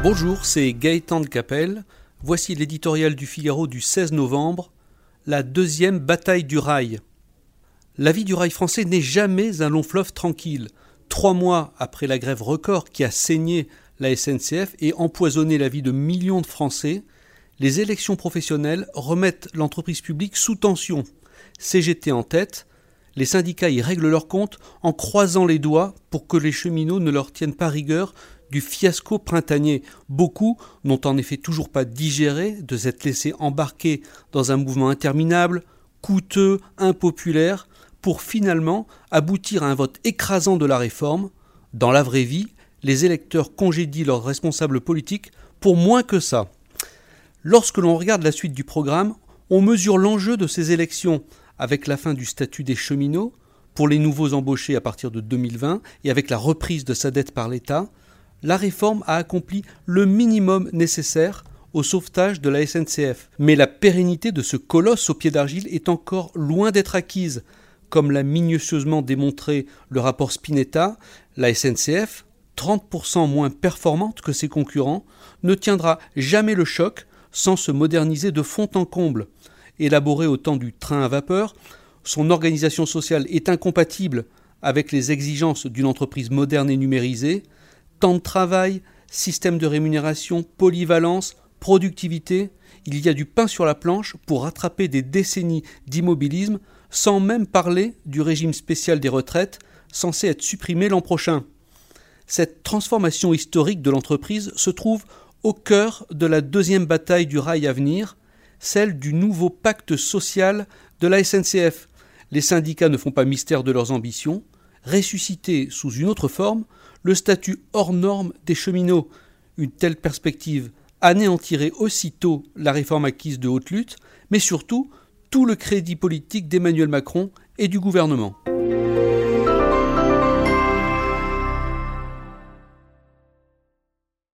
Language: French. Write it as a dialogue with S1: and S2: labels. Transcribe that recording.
S1: Bonjour, c'est Gaëtan de Capelle. Voici l'éditorial du Figaro du 16 novembre, la deuxième bataille du rail. La vie du rail français n'est jamais un long fleuve tranquille. Trois mois après la grève record qui a saigné la SNCF et empoisonné la vie de millions de Français, les élections professionnelles remettent l'entreprise publique sous tension. CGT en tête, les syndicats y règlent leur compte en croisant les doigts pour que les cheminots ne leur tiennent pas rigueur du fiasco printanier. Beaucoup n'ont en effet toujours pas digéré de s'être laissés embarquer dans un mouvement interminable, coûteux, impopulaire, pour finalement aboutir à un vote écrasant de la réforme. Dans la vraie vie, les électeurs congédient leurs responsables politiques pour moins que ça. Lorsque l'on regarde la suite du programme, on mesure l'enjeu de ces élections avec la fin du statut des cheminots pour les nouveaux embauchés à partir de 2020 et avec la reprise de sa dette par l'État, la réforme a accompli le minimum nécessaire au sauvetage de la SNCF. Mais la pérennité de ce colosse au pied d'argile est encore loin d'être acquise. Comme l'a minutieusement démontré le rapport Spinetta, la SNCF, 30% moins performante que ses concurrents, ne tiendra jamais le choc sans se moderniser de fond en comble. Élaborée au temps du train à vapeur, son organisation sociale est incompatible avec les exigences d'une entreprise moderne et numérisée, temps de travail, système de rémunération, polyvalence, productivité, il y a du pain sur la planche pour rattraper des décennies d'immobilisme, sans même parler du régime spécial des retraites, censé être supprimé l'an prochain. Cette transformation historique de l'entreprise se trouve au cœur de la deuxième bataille du rail à venir, celle du nouveau pacte social de la SNCF. Les syndicats ne font pas mystère de leurs ambitions. Ressusciter sous une autre forme le statut hors norme des cheminots. Une telle perspective anéantirait aussitôt la réforme acquise de haute lutte, mais surtout tout le crédit politique d'Emmanuel Macron et du gouvernement.